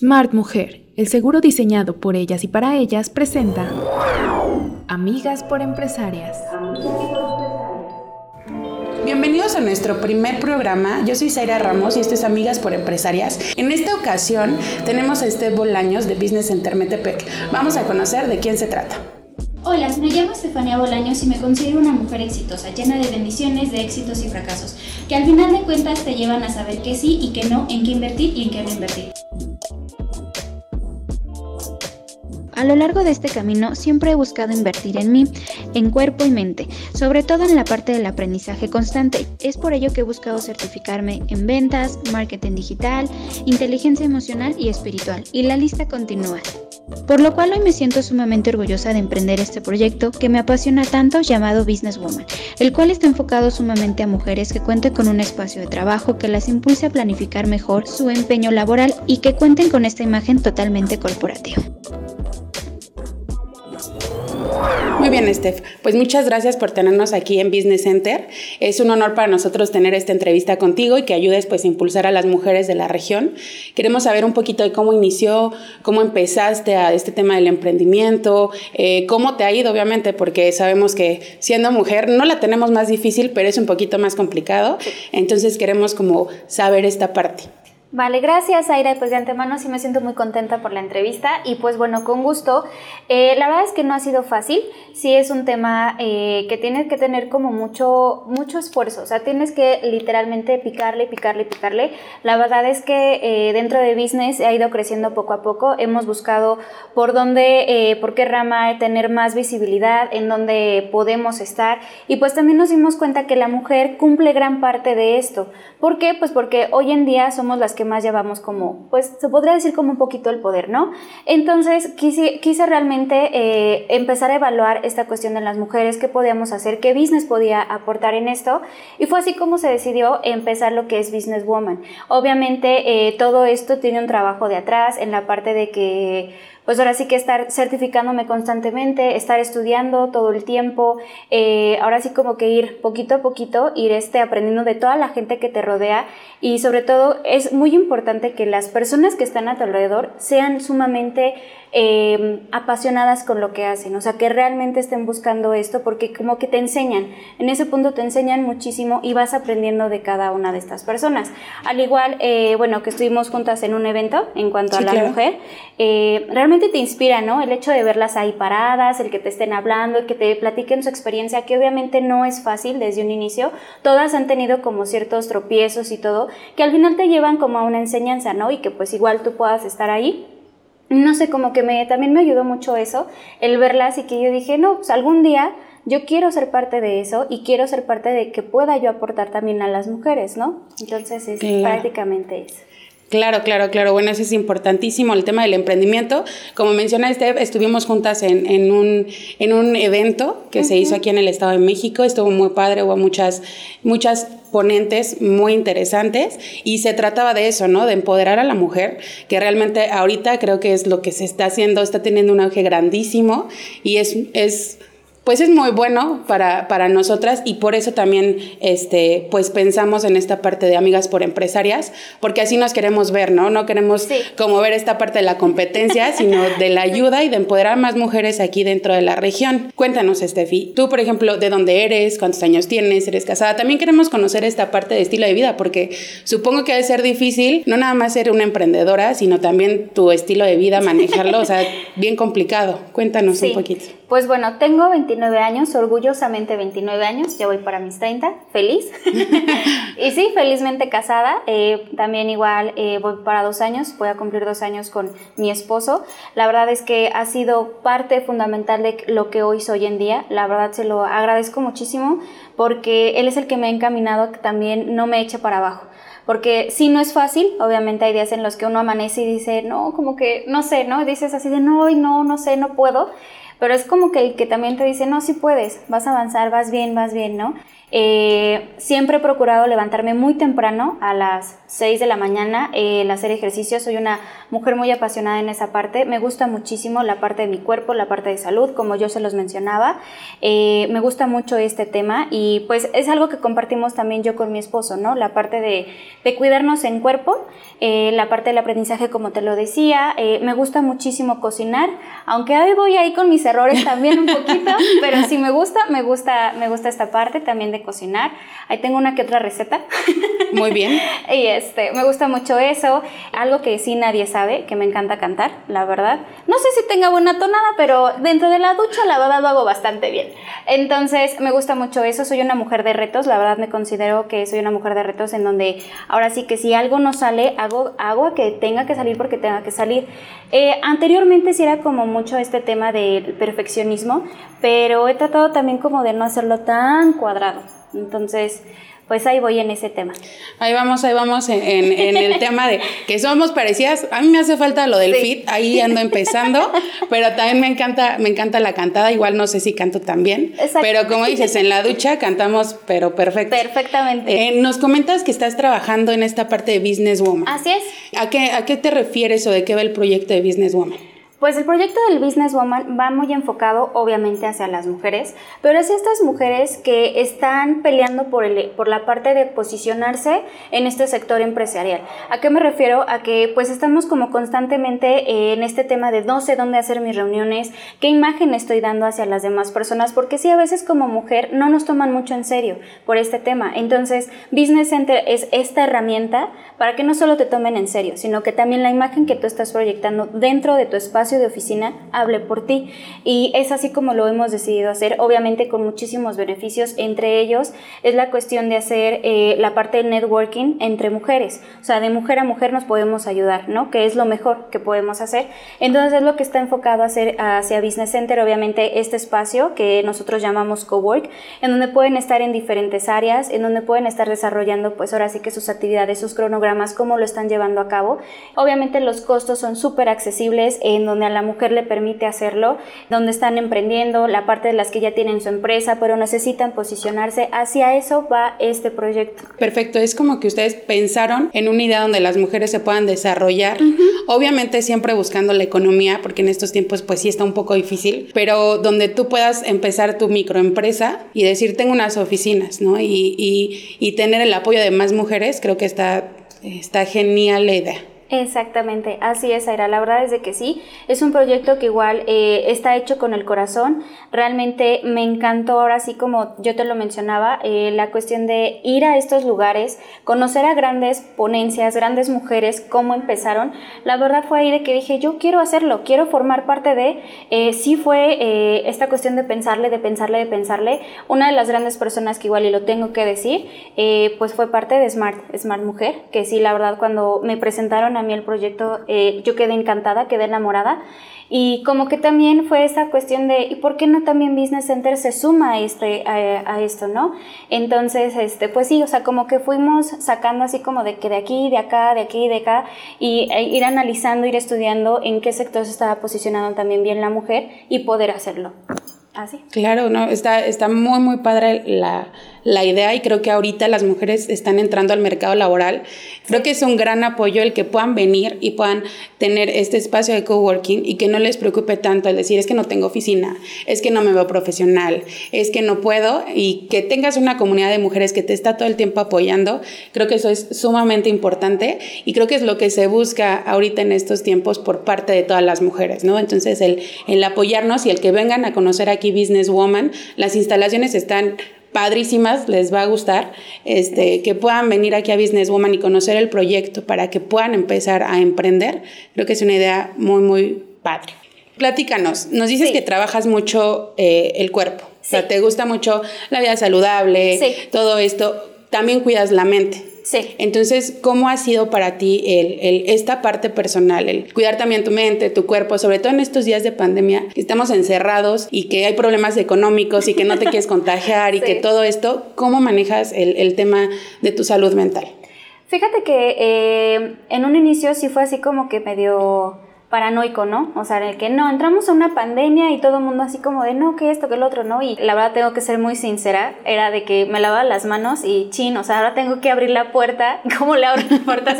Smart Mujer, el seguro diseñado por ellas y para ellas, presenta Amigas por Empresarias. Bienvenidos a nuestro primer programa. Yo soy Zaira Ramos y esto es Amigas por Empresarias. En esta ocasión tenemos a Esther Bolaños de Business Center Metepec. Vamos a conocer de quién se trata. Hola, me llamo Estefania Bolaños y me considero una mujer exitosa, llena de bendiciones, de éxitos y fracasos, que al final de cuentas te llevan a saber que sí y que no, en qué invertir y en qué no invertir. A lo largo de este camino siempre he buscado invertir en mí, en cuerpo y mente, sobre todo en la parte del aprendizaje constante. Es por ello que he buscado certificarme en ventas, marketing digital, inteligencia emocional y espiritual, y la lista continúa. Por lo cual hoy me siento sumamente orgullosa de emprender este proyecto que me apasiona tanto llamado Business Woman, el cual está enfocado sumamente a mujeres que cuenten con un espacio de trabajo que las impulse a planificar mejor su empeño laboral y que cuenten con esta imagen totalmente corporativa. Muy bien, Steph. Pues muchas gracias por tenernos aquí en Business Center. Es un honor para nosotros tener esta entrevista contigo y que ayudes pues a impulsar a las mujeres de la región. Queremos saber un poquito de cómo inició, cómo empezaste a este tema del emprendimiento, eh, cómo te ha ido, obviamente, porque sabemos que siendo mujer no la tenemos más difícil, pero es un poquito más complicado. Entonces queremos como saber esta parte. Vale, gracias Aira. Pues de antemano sí me siento muy contenta por la entrevista y pues bueno, con gusto. Eh, la verdad es que no ha sido fácil, sí es un tema eh, que tienes que tener como mucho, mucho esfuerzo, o sea, tienes que literalmente picarle, picarle, picarle. La verdad es que eh, dentro de business ha ido creciendo poco a poco, hemos buscado por dónde, por qué rama tener más visibilidad, en dónde podemos estar y pues también nos dimos cuenta que la mujer cumple gran parte de esto. ¿Por qué? Pues porque hoy en día somos las que más llevamos como, pues se podría decir como un poquito el poder, ¿no? Entonces quise, quise realmente eh, empezar a evaluar esta cuestión de las mujeres, qué podíamos hacer, qué business podía aportar en esto, y fue así como se decidió empezar lo que es Business Woman. Obviamente eh, todo esto tiene un trabajo de atrás en la parte de que pues ahora sí que estar certificándome constantemente, estar estudiando todo el tiempo, eh, ahora sí como que ir poquito a poquito, ir este, aprendiendo de toda la gente que te rodea. Y sobre todo es muy importante que las personas que están a tu alrededor sean sumamente Em, apasionadas con lo que hacen, o sea, que realmente estén buscando esto porque como que te enseñan, en ese punto te enseñan muchísimo y vas aprendiendo de cada una de estas personas. Al igual, eh, bueno, que estuvimos juntas en un evento en cuanto a la mujer, eh, realmente te inspira, ¿no? El hecho de verlas ahí paradas, el que te estén hablando, el que te platiquen su experiencia, que obviamente no es fácil desde un inicio, todas han tenido como ciertos tropiezos y todo, que al final te llevan como a una enseñanza, ¿no? Y que pues igual tú puedas estar ahí no sé, como que me, también me ayudó mucho eso, el verlas y que yo dije, no, pues algún día yo quiero ser parte de eso y quiero ser parte de que pueda yo aportar también a las mujeres, ¿no? Entonces es prácticamente eso. Claro, claro, claro. Bueno, eso es importantísimo, el tema del emprendimiento. Como menciona Steph, estuvimos juntas en, en, un, en un evento que se hizo aquí en el Estado de México. Estuvo muy padre, hubo muchas, muchas ponentes muy interesantes y se trataba de eso, ¿no? De empoderar a la mujer, que realmente ahorita creo que es lo que se está haciendo, está teniendo un auge grandísimo y es, es pues es muy bueno para, para nosotras y por eso también este, pues pensamos en esta parte de amigas por empresarias, porque así nos queremos ver, ¿no? No queremos como ver esta parte de la competencia, sino de la ayuda y de empoderar más mujeres aquí dentro de la región. Cuéntanos, Estefi, tú, por ejemplo, de dónde eres, cuántos años tienes, eres casada. También queremos conocer esta parte de estilo de vida, porque supongo que debe ser difícil no nada más ser una emprendedora, sino también tu estilo de vida, manejarlo, o sea, bien complicado. Cuéntanos un poquito. Pues bueno, tengo 29 años, orgullosamente 29 años, ya voy para mis 30, feliz. y sí, felizmente casada, eh, también igual eh, voy para dos años, voy a cumplir dos años con mi esposo. La verdad es que ha sido parte fundamental de lo que hoy soy en día, la verdad se lo agradezco muchísimo porque él es el que me ha encaminado a que también no me eche para abajo porque sí no es fácil, obviamente hay días en los que uno amanece y dice, no, como que, no sé, ¿no? Dices así de, no, no, no sé, no puedo, pero es como que el que también te dice, no, sí puedes, vas a avanzar, vas bien, vas bien, ¿no? Eh, siempre he procurado levantarme muy temprano, a las 6 de la mañana, eh, el hacer ejercicio. Soy una mujer muy apasionada en esa parte. Me gusta muchísimo la parte de mi cuerpo, la parte de salud, como yo se los mencionaba. Eh, me gusta mucho este tema y pues es algo que compartimos también yo con mi esposo, ¿no? La parte de, de cuidarnos en cuerpo, la parte del aprendizaje, como te lo decía. me gusta muchísimo cocinar, aunque hoy voy ahí con mis errores también un poquito, pero sí me gusta, me gusta, me gusta esta parte también de cocinar. Ahí tengo una que otra receta. Muy bien. y este, me gusta mucho eso. Algo que sí nadie sabe, que me encanta cantar, la verdad. No sé si tenga buena tonada, pero dentro de la ducha la verdad lo hago bastante bien. Entonces, me gusta mucho eso. Soy una mujer de retos, la verdad me considero que soy una mujer de retos en donde ahora sí que si algo no sale, hago, hago que tenga que salir porque tenga que salir. Eh, anteriormente sí era como mucho este tema del perfeccionismo, pero he tratado también como de no hacerlo tan cuadrado. Entonces, pues ahí voy en ese tema. Ahí vamos, ahí vamos en, el tema de que somos parecidas. A mí me hace falta lo del fit, ahí ando empezando, pero también me encanta, me encanta la cantada, igual no sé si canto también, pero como dices, en la ducha cantamos, pero perfecto. Perfectamente. Eh, nos comentas que estás trabajando en esta parte de Business Woman. Así es. ¿A qué, ¿A qué te refieres o de qué va el proyecto de Business Woman? Pues el proyecto del Business Woman va muy enfocado obviamente hacia las mujeres, pero hacia estas mujeres que están peleando por, el, por la parte de posicionarse en este sector empresarial. ¿A qué me refiero? A que pues estamos como constantemente en este tema de no sé dónde hacer mis reuniones, qué imagen estoy dando hacia las demás personas, porque sí a veces como mujer no nos toman mucho en serio por este tema. Entonces Business Center es esta herramienta para que no solo te tomen en serio, sino que también la imagen que tú estás proyectando dentro de tu espacio de oficina hable por ti. Y es así como lo hemos decidido hacer, obviamente con muchísimos beneficios. Entre ellos es la cuestión de hacer eh, la parte del networking entre mujeres. O sea, de mujer a mujer nos podemos ayudar, ¿no? Que es lo mejor que podemos hacer. Entonces es lo que está enfocado a hacer hacia Business Center, obviamente este espacio que nosotros llamamos Cowork, en donde pueden estar en diferentes áreas, en donde pueden estar desarrollando pues ahora sí que sus actividades, sus cronogramas, cómo lo están llevando a cabo. Obviamente los costos son súper accesibles, en donde a la mujer le permite hacerlo, donde están emprendiendo, la parte de las que ya tienen su empresa, pero necesitan posicionarse. Hacia eso va este proyecto. Perfecto, es como que ustedes pensaron en una idea donde las mujeres se puedan desarrollar, obviamente siempre buscando la economía, porque en estos tiempos pues sí está un poco difícil, pero donde tú puedas empezar tu microempresa y decir tengo unas oficinas, ¿no? Y, y, y tener el apoyo de más mujeres, creo que está, está genial la idea. Exactamente, así es, Aira. La verdad es de que sí, es un proyecto que igual eh, está hecho con el corazón. Realmente me encantó, ahora sí como yo te lo mencionaba, eh, la cuestión de ir a estos lugares, conocer a grandes ponencias, grandes mujeres, cómo empezaron. La verdad fue ahí de que dije, yo quiero hacerlo, quiero formar parte de, eh, sí fue eh, esta cuestión de pensarle, de pensarle, de pensarle. Una de las grandes personas que igual y lo tengo que decir, pues fue parte de Smart, Smart Mujer, que sí, la verdad cuando me presentaron a mí el proyecto, eh, yo quedé encantada, quedé enamorada. Y como que también fue esa cuestión de, ¿y por qué no también Business Center se suma a, este, a, esto, no? Entonces, este, pues sí, o sea, como que fuimos sacando así como de que de aquí, de acá, de aquí, de acá, y e ir analizando, ir estudiando en qué sector se estaba posicionando también bien la mujer y poder hacerlo. Así. Claro, no, está, está muy, muy padre la, la idea y creo que ahorita las mujeres están entrando al mercado laboral. Creo que es un gran apoyo el que puedan venir y puedan tener este espacio de coworking y que no les preocupe tanto el decir es que no tengo oficina, es que no me veo profesional, es que no puedo y que tengas una comunidad de mujeres que te está todo el tiempo apoyando. Creo que eso es sumamente importante y creo que es lo que se busca ahorita en estos tiempos por parte de todas las mujeres, ¿no? Entonces el, el apoyarnos y el que vengan a conocer aquí Business Woman, las instalaciones están padrísimas, les va a gustar, este, que puedan venir aquí a Business Woman y conocer el proyecto para que puedan empezar a emprender. Creo que es una idea muy, muy padre. Platícanos, nos dices que trabajas mucho eh, el cuerpo, o sea, te gusta mucho la vida saludable, todo esto, también cuidas la mente. Sí. Entonces, ¿cómo ha sido para ti el, esta parte personal, el cuidar también tu mente, tu cuerpo, sobre todo en estos días de pandemia, que estamos encerrados y que hay problemas económicos y que no te quieres contagiar y que todo esto, ¿cómo manejas el, tema de tu salud mental? Fíjate que eh, en un inicio sí fue así como que medio paranoico, ¿no? O sea, el que no, entramos a una pandemia y todo el mundo así como de no, que esto, que el otro, ¿no? Y la verdad tengo que ser muy sincera, era de que me lavaba las manos y chin, o sea, ahora tengo que abrir la puerta, ¿cómo le abro la puerta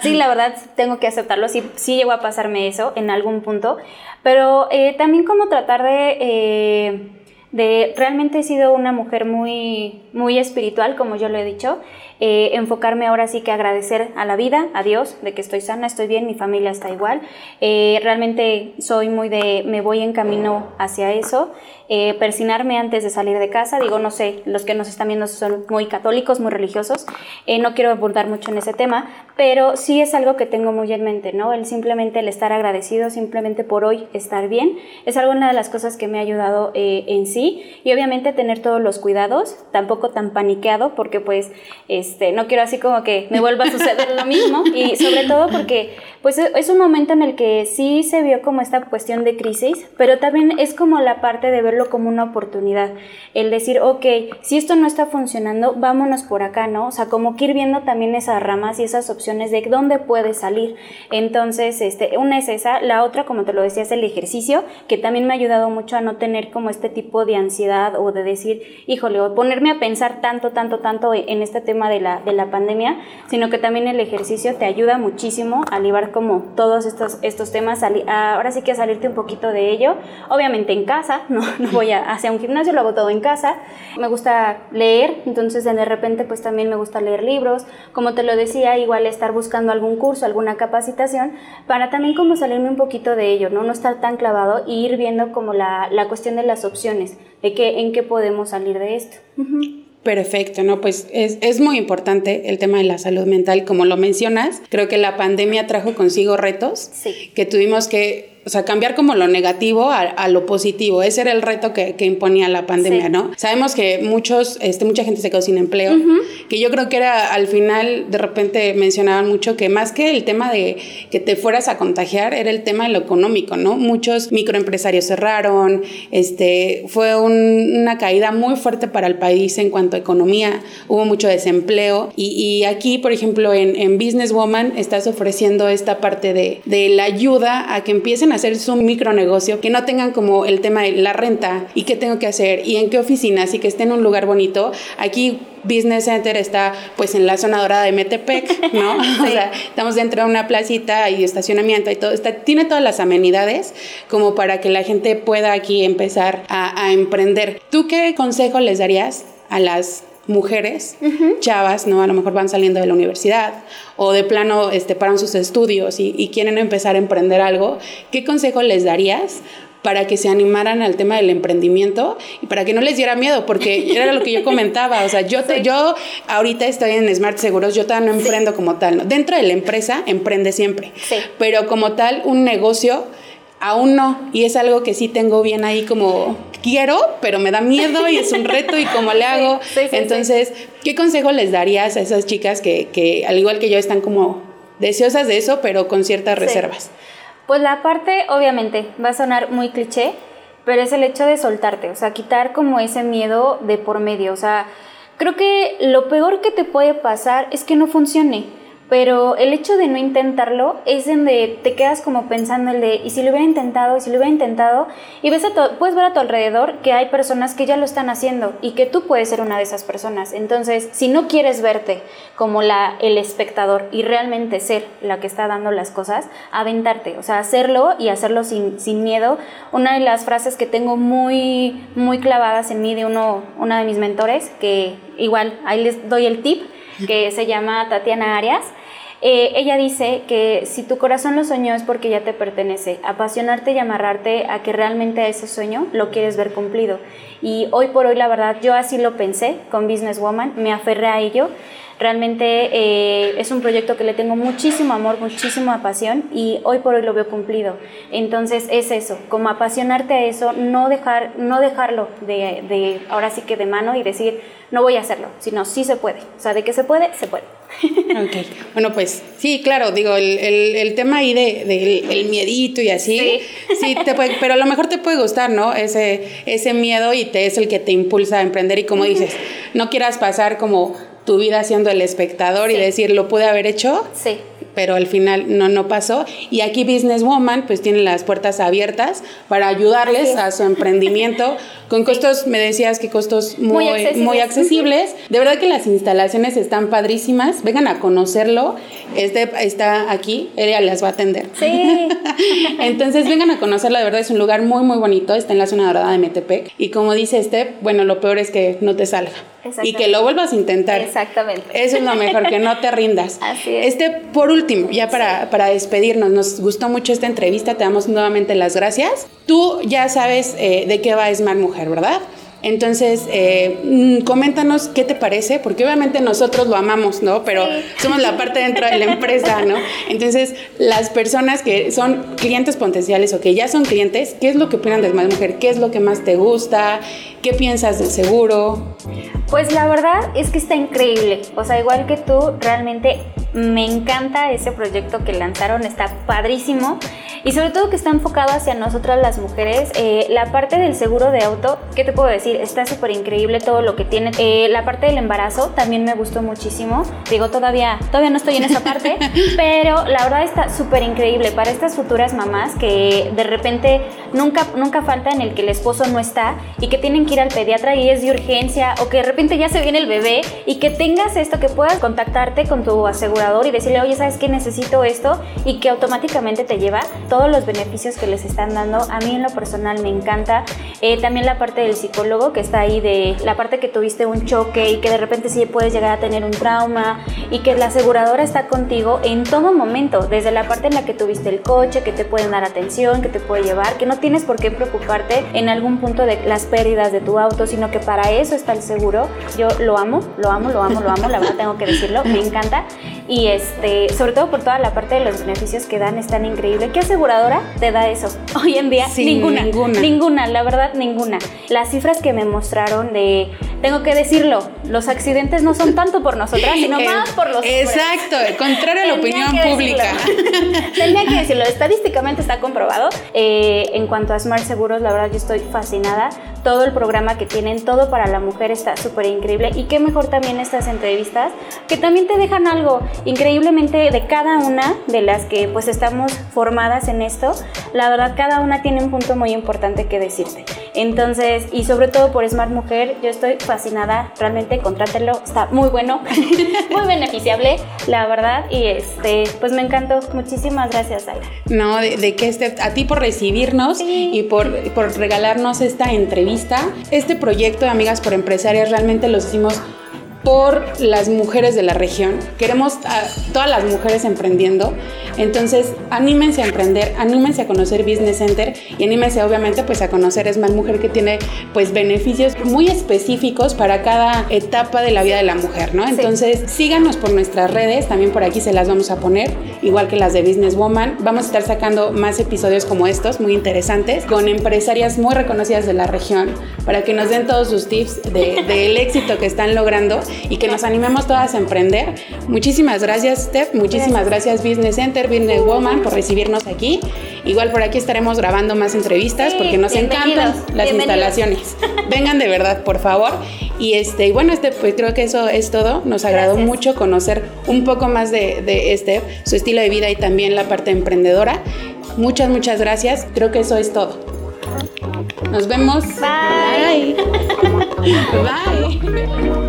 sí, la verdad tengo que aceptarlo, sí, sí llegó a pasarme eso en algún punto, pero eh, también como tratar de... Eh, de realmente he sido una mujer muy, muy espiritual, como yo lo he dicho, eh, enfocarme ahora sí que agradecer a la vida, a Dios, de que estoy sana, estoy bien, mi familia está igual. Eh, realmente soy muy de, me voy en camino hacia eso eh, persinarme antes de salir de casa. Digo, no sé, los que nos están viendo son muy católicos, muy religiosos. Eh, no quiero abordar mucho en ese tema, pero sí es algo que tengo muy en mente, ¿no? El simplemente el estar agradecido, simplemente por hoy estar bien, es alguna de las cosas que me ha ayudado eh, en sí. Y obviamente tener todos los cuidados, tampoco tan paniqueado, porque pues este, no quiero así como que me vuelva a suceder lo mismo. Y sobre todo porque pues es un momento en el que sí se vio como esta cuestión de crisis, pero también es como la parte de verlo como una oportunidad. El decir, ok, si esto no está funcionando, vámonos por acá, ¿no? O sea, como que ir viendo también esas ramas y esas opciones de dónde puede salir. Entonces, este, una es esa, la otra, como te lo decía, es el ejercicio, que también me ha ayudado mucho a no tener como este tipo de ansiedad o de decir, híjole, o ponerme a pensar tanto, tanto, tanto en este tema de de la pandemia, sino que también el ejercicio te ayuda muchísimo a libar como todos estos, estos temas, ahora sí que a salirte un poquito de ello, obviamente en casa, no, no voy a, hacia un gimnasio, lo hago todo en casa. Me gusta leer, entonces de repente pues también me gusta leer libros. Como te lo decía, igual estar buscando algún curso, alguna capacitación, para también como salirme un poquito de ello, ¿no? No estar tan clavado y ir viendo como la, la cuestión de las opciones, de que, en qué podemos salir de esto. Perfecto, ¿no? Pues es, es, muy importante el tema de la salud mental, como lo mencionas. Creo que la pandemia trajo consigo retos sí. que tuvimos que o sea, cambiar como lo negativo a, lo positivo. Ese era el reto que, imponía la pandemia, ¿no? Sabemos que muchos, este, mucha gente se quedó sin empleo, que yo creo que era al final, de repente mencionaban mucho que más que el tema de que te fueras a contagiar, era el tema de lo económico, ¿no? Muchos microempresarios cerraron, este, fue una caída muy fuerte para el país en cuanto a economía, hubo mucho desempleo y, aquí, por ejemplo, en, en Business Woman estás ofreciendo esta parte de, de la ayuda a que empiecen hacer su micronegocio, que no tengan como el tema de la renta y qué tengo que hacer y en qué oficinas y que esté en un lugar bonito. Aquí Business Center está pues en la zona dorada de Metepec, ¿no? O sea, estamos dentro de una placita y estacionamiento y todo, está, tiene todas las amenidades como para que la gente pueda aquí empezar a, a emprender. ¿Tú qué consejo les darías a las mujeres, chavas, ¿no? A lo mejor van saliendo de la universidad o de plano este, paran sus estudios y, quieren empezar a emprender algo, ¿qué consejo les darías para que se animaran al tema del emprendimiento y para que no les diera miedo, porque era lo que yo comentaba, o sea, yo, te, yo ahorita estoy en Smart Seguros, yo todavía no emprendo como tal, ¿no? dentro de la empresa emprende siempre, pero como tal un negocio aún no, y es algo que sí tengo bien ahí como quiero, pero me da miedo y es un reto y cómo le hago. Entonces, ¿qué consejo les darías a esas chicas que, que, al igual que yo, están como deseosas de eso, pero con ciertas reservas? Pues la parte, obviamente, va a sonar muy cliché, pero es el hecho de soltarte, o sea, quitar como ese miedo de por medio, o sea, creo que lo peor que te puede pasar es que no funcione pero el hecho de no intentarlo es donde te quedas como pensando el de, y si lo hubiera intentado, y si lo hubiera intentado, y ves a puedes ver a tu alrededor que hay personas que ya lo están haciendo y que tú puedes ser una de esas personas. Entonces, si no quieres verte como la, el espectador y realmente ser la que está dando las cosas, aventarte, o sea, hacerlo y hacerlo sin, sin miedo. Una de las frases que tengo muy, muy clavadas en mí de uno, una de mis mentores, que igual ahí les doy el tip, que se llama Tatiana Arias, eh, ella dice que si tu corazón lo soñó es porque ya te pertenece. Apasionarte y amarrarte a que realmente ese sueño lo quieres ver cumplido. Y hoy por hoy, la verdad, yo así lo pensé con Business Woman, me aferré a ello. Realmente eh, es un proyecto que le tengo muchísimo amor, muchísima pasión y hoy por hoy lo veo cumplido. Entonces es eso, como apasionarte a eso, no, dejar, no dejarlo de, de ahora sí que de mano y decir, no voy a hacerlo, sino sí se puede. O sea, de que se puede, se puede. Ok, bueno, pues sí, claro, digo, el, el, tema ahí de, de el miedito y así, sí. te puede, pero a lo mejor te puede gustar, ¿no? Ese, ese miedo y te es el que te impulsa a emprender y como dices, no quieras pasar como tu vida siendo el espectador y decir, ¿lo pude haber hecho? Sí. Pero al final no, no pasó. Y aquí Business Woman pues tiene las puertas abiertas para ayudarles a su emprendimiento con costos, me decías que costos muy, muy accesibles. De verdad que las instalaciones están padrísimas. Vengan a conocerlo. Este está aquí, ella las va a atender. Sí. Entonces vengan a conocerlo, de verdad es un lugar muy, muy bonito. Está en la zona dorada de Metepec. Y como dice Steph, bueno, lo peor es que no te salga. Y que lo vuelvas a intentar. Exactamente. Eso es lo mejor, que no te rindas. Así es. Este, por último, ya para, para despedirnos, nos gustó mucho esta entrevista, te damos nuevamente las gracias. Tú ya sabes eh, de qué va Smart Mujer, ¿verdad? Entonces, eh, mm, coméntanos qué te parece, porque obviamente nosotros lo amamos, ¿no? Pero somos la parte dentro de la empresa, ¿no? Entonces, las personas que son clientes potenciales o que ya son clientes, ¿qué es lo que opinan de Más Mujer? ¿Qué es lo que más te gusta? ¿Qué piensas del seguro? Pues la verdad es que está increíble. O sea, igual que tú, realmente me encanta ese proyecto que lanzaron, está padrísimo y sobre todo que está enfocado hacia nosotras las mujeres. Eh, la parte del seguro de auto, ¿qué te puedo decir? Está súper increíble todo lo que tiene. Eh, la parte del embarazo también me gustó muchísimo. Digo, todavía, todavía no estoy en esa parte, pero la verdad está súper increíble para estas futuras mamás que de repente nunca, nunca falta en el que el esposo no está y que tienen que ir al pediatra y es de urgencia o que de repente ya se viene el bebé y que tengas esto, que puedas contactarte con tu y decirle, oye, ¿sabes qué? Necesito esto y que automáticamente te lleva todos los beneficios que les están dando. A mí en lo personal me encanta. Eh, también la parte del psicólogo que está ahí, de la parte que tuviste un choque y que de repente sí puedes llegar a tener un trauma y que la aseguradora está contigo en todo momento, desde la parte en la que tuviste el coche, que te pueden dar atención, que te puede llevar, que no tienes por qué preocuparte en algún punto de las pérdidas de tu auto, sino que para eso está el seguro. Yo lo amo, lo amo, lo amo, lo amo, la verdad tengo que decirlo, me encanta y este, sobre todo por toda la parte de los beneficios que dan, es tan increíble. ¿Qué aseguradora te da eso? Hoy en día, ninguna, ninguna, ninguna, la verdad, ninguna. Las cifras que me mostraron de, tengo que decirlo, los accidentes no son tanto por nosotras, sino más por los Exacto, contrario a la opinión pública. Tenía que decirlo, estadísticamente está comprobado. Eh, en cuanto a Smart Seguros, la verdad yo estoy fascinada. Todo el programa que tienen, todo para la mujer está súper increíble. Y qué mejor también estas entrevistas, que también te dejan algo increíblemente de cada una de las que pues estamos formadas en esto, la verdad cada una tiene un punto muy importante que decirte. Entonces, y sobre todo por Smart Mujer, yo estoy fascinada, realmente contrátelo, está muy bueno, muy beneficiable, la verdad, y este, pues me encantó. Muchísimas gracias, Aira. No, de, que este, a ti por recibirnos y por, por regalarnos esta entrevista. Este proyecto de Amigas por Empresarias realmente lo hicimos por las mujeres de la región. Queremos a todas las mujeres emprendiendo. Entonces, anímense a emprender, anímense a conocer Business Center y anímense obviamente pues a conocer Es Más Mujer que tiene pues beneficios muy específicos para cada etapa de la vida de la mujer, ¿no? Entonces, síganos por nuestras redes, también por aquí se las vamos a poner, igual que las de Business Woman. Vamos a estar sacando más episodios como estos, muy interesantes, con empresarias muy reconocidas de la región, para que nos den todos sus tips del éxito que están logrando y que nos animemos todas a emprender. Muchísimas gracias, Steph. Muchísimas gracias, Business Center, Business Woman, por recibirnos aquí. Igual por aquí estaremos grabando más entrevistas porque nos encantan las instalaciones. Vengan de verdad, por favor. Y este, y bueno, este, pues creo que eso es todo. Nos agradó mucho conocer un poco más de, de Steph, su estilo de vida y también la parte emprendedora. Muchas, muchas gracias. Creo que eso es todo. Nos vemos. Bye. Bye.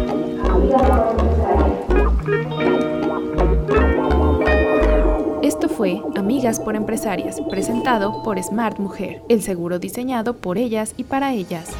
Esto fue Amigas por Empresarias, presentado por Smart Mujer, el seguro diseñado por ellas y para ellas.